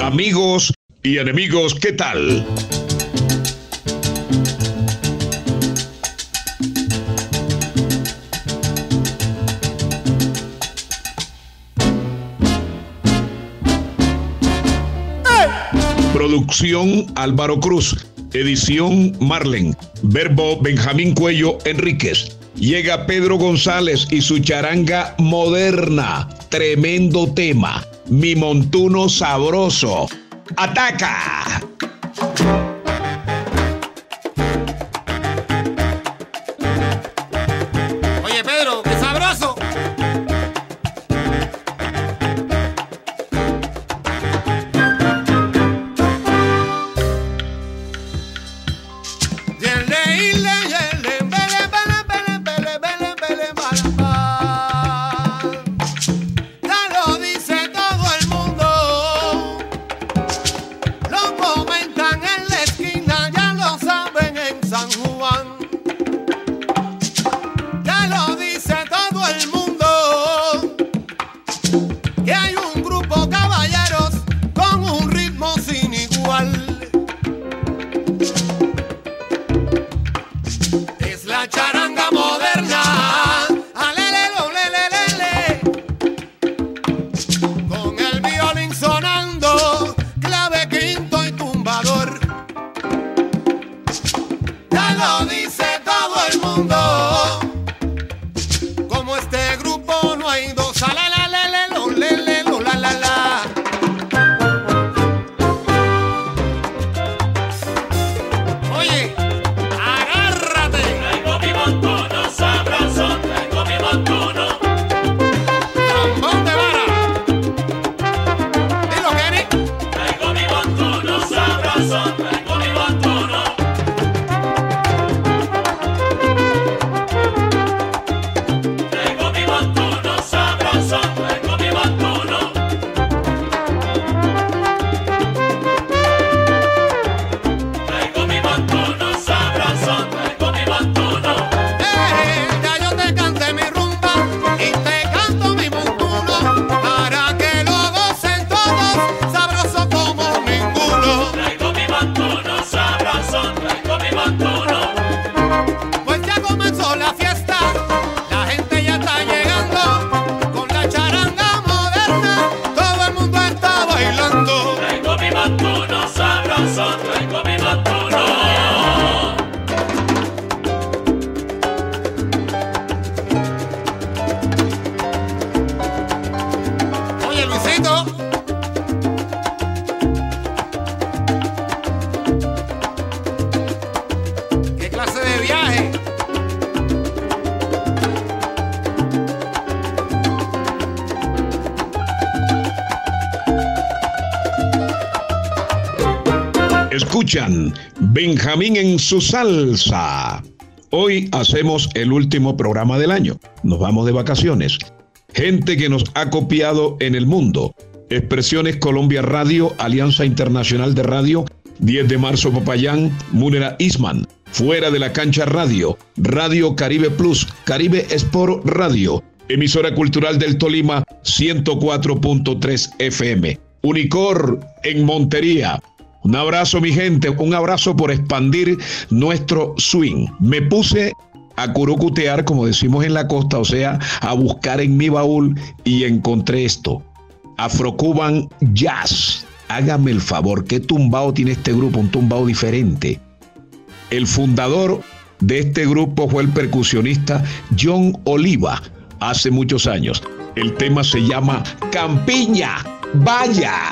Amigos y enemigos, ¿qué tal? Producción Álvaro Cruz. Edición Marlen. Verbo Benjamín Cuello Enríquez. Llega Pedro González y su charanga moderna. Tremendo tema. Mi montuno sabroso. ¡Ataca! Oye, Pedro, qué sabroso. Yele, ile, sabroso, traigo Benjamín en su salsa. Hoy hacemos el último programa del año. Nos vamos de vacaciones. Gente que nos ha copiado en el mundo. Expresiones Colombia Radio, Alianza Internacional de Radio, 10 de marzo Popayán, Múnera Isman. Fuera de la cancha Radio, Radio Caribe Plus, Caribe Sport Radio, emisora cultural del Tolima, 104.3 FM. Unicor en Montería, un abrazo, mi gente, un abrazo por expandir nuestro swing. Me puse a curucutear, como decimos en la costa, o sea, a buscar en mi baúl y encontré esto. Afrocuban Jazz. Hágame el favor, ¿qué tumbao tiene este grupo? Un tumbao diferente. El fundador de este grupo fue el percusionista John Oliva hace muchos años. El tema se llama Campiña. Vaya.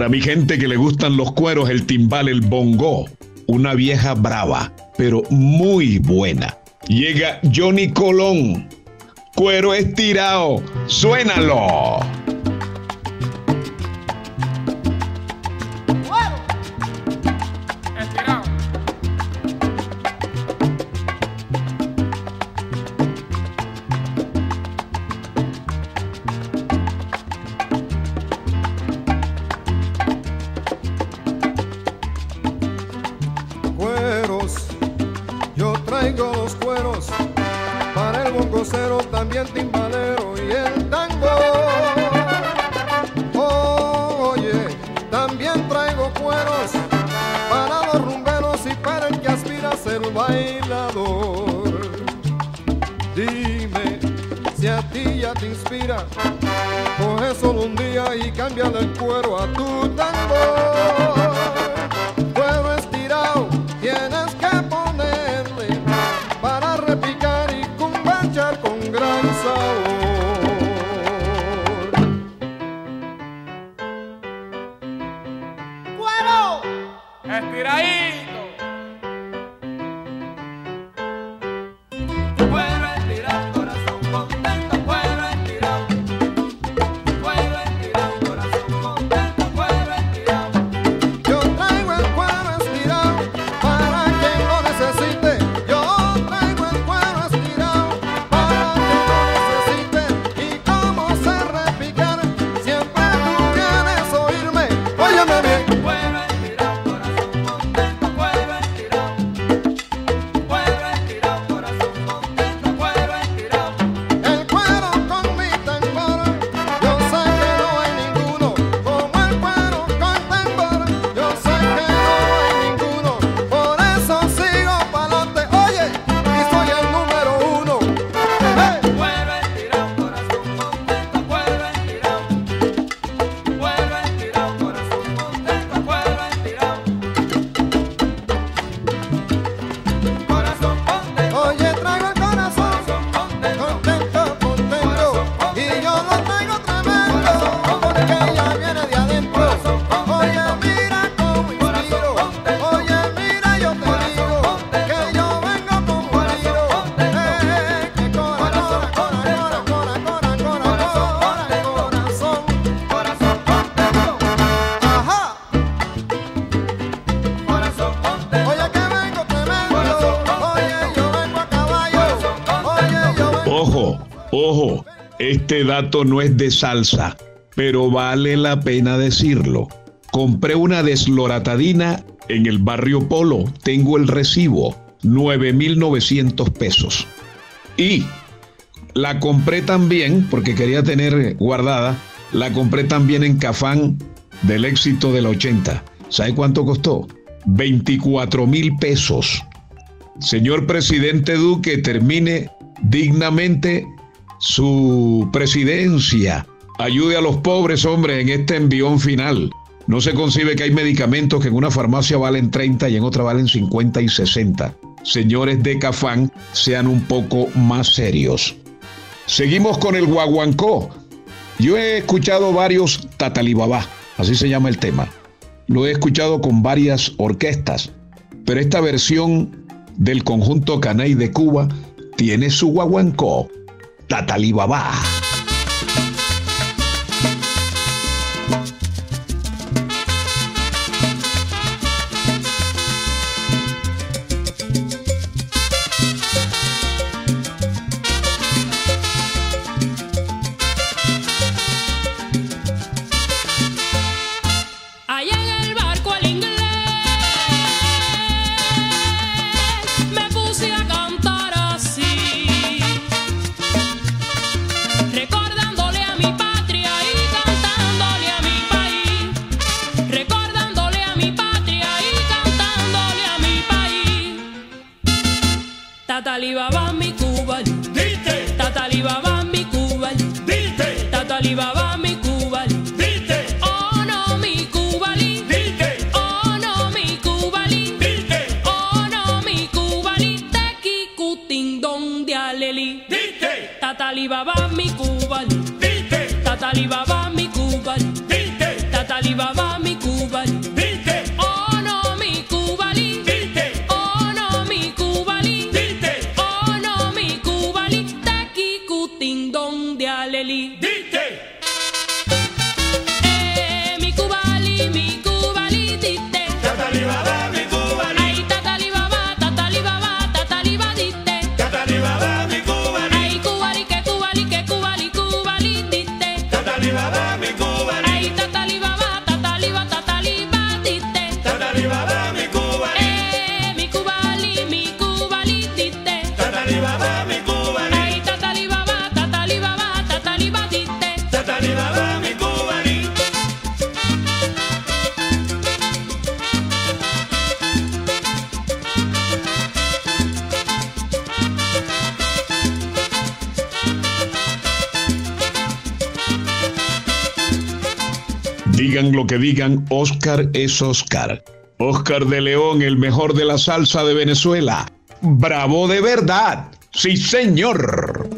Para mi gente que le gustan los cueros, el timbal, el bongo, una vieja brava, pero muy buena. Llega Johnny Colón, cuero estirado, suénalo. Los cueros para el bongocero, también timbalero y el tango. Oye, también traigo cueros para los rumberos y para el que aspira a ser bailador. Dime si a ti ya te inspira, coge solo un día y cámbiale el cuero a tu tango este dato no es de salsa, pero vale la pena decirlo. Compré una desloratadina en el barrio Polo, tengo el recibo, 9.900 pesos. Y la compré también, porque quería tener guardada, la compré también en Cafán del éxito del 80. ¿Sabe cuánto costó? 24 mil pesos. Señor presidente Duque, termine dignamente su presidencia. Ayude a los pobres, hombre, en este envión final. No se concibe que hay medicamentos que en una farmacia valen 30 y en otra valen 50 y 60. Señores de Cafán, sean un poco más serios. Seguimos con el guaguancó. Yo he escuchado varios tatalibabá, así se llama el tema. Lo he escuchado con varias orquestas, pero esta versión del conjunto Canay de Cuba tiene su guaguancó, tatalibabá. Digan lo que digan, Oscar es Oscar. Oscar de León, el mejor de la salsa de Venezuela. Bravo de verdad. Sí, señor.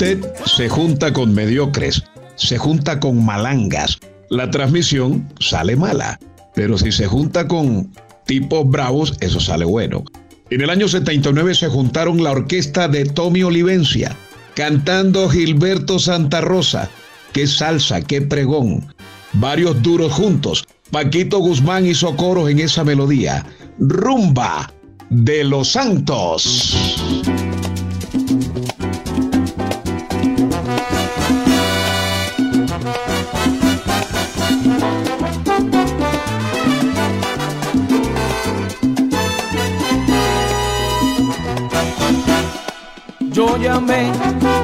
Usted se junta con mediocres, se junta con malangas. La transmisión sale mala, pero si se junta con tipos bravos, eso sale bueno. En el año 79 se juntaron la orquesta de Tommy Olivencia, cantando Gilberto Santa Rosa. Qué salsa, qué pregón. Varios duros juntos. Paquito Guzmán hizo coros en esa melodía. Rumba de los Santos. Yo llamé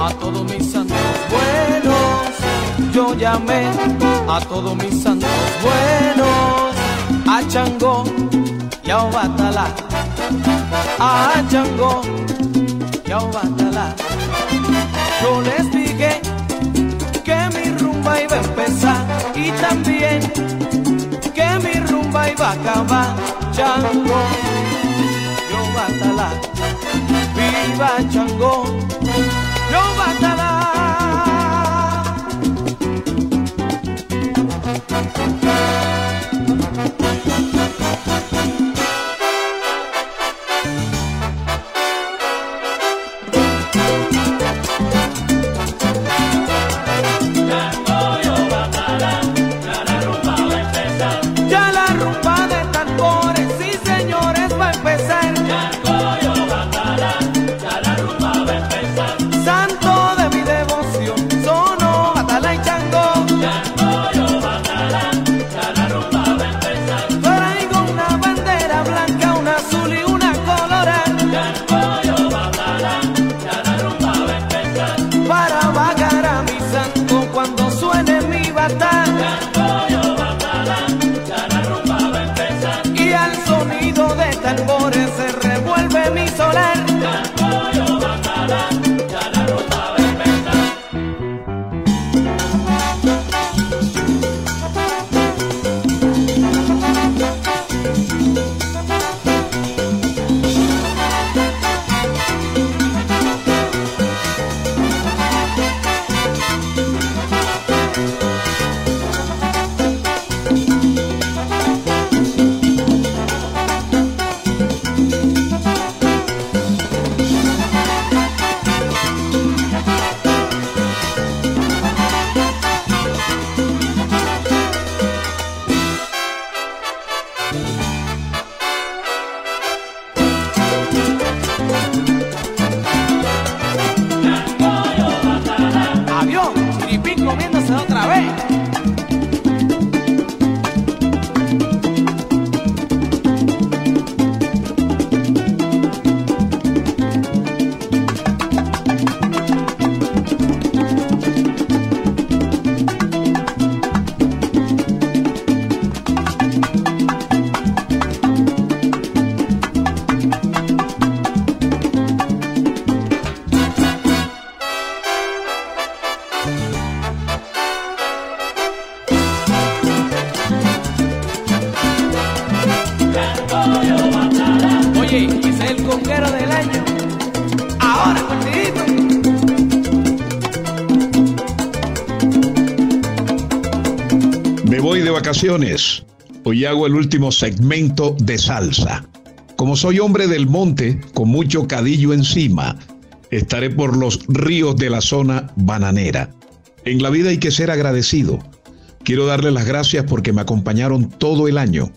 a todos mis santos buenos, yo llamé a todos mis santos buenos, a Chango, y a Obatala, a Changó y a Obatala. Yo les dije que mi rumba iba a empezar y también que mi rumba iba a acabar, Chango, y Obatala batala. Ya El conguero del año. Ahora, partidito. Me voy de vacaciones. Hoy hago el último segmento de salsa. Como soy hombre del monte, con mucho cadillo encima, estaré por los ríos de la zona bananera. En la vida hay que ser agradecido. Quiero darle las gracias porque me acompañaron todo el año,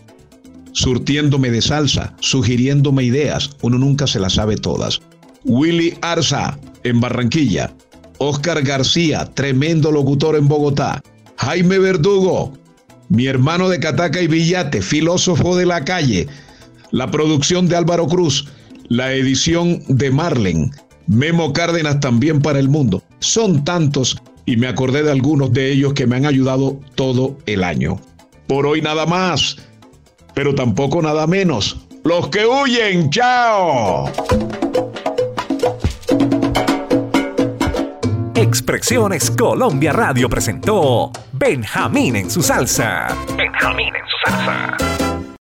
surtiéndome de salsa, sugiriéndome ideas. Uno nunca se las sabe todas. Willy Arza, en Barranquilla. Oscar García, tremendo locutor en Bogotá. Jaime Verdugo, mi hermano de Cataca y Villate, filósofo de la calle. La producción de Álvaro Cruz, la edición de Marlen, Memo Cárdenas también para el mundo. Son tantos y me acordé de algunos de ellos que me han ayudado todo el año. Por hoy nada más, pero tampoco nada menos. Los que huyen, chao. Expresiones Colombia Radio presentó Benjamín en su salsa. Benjamín en su salsa.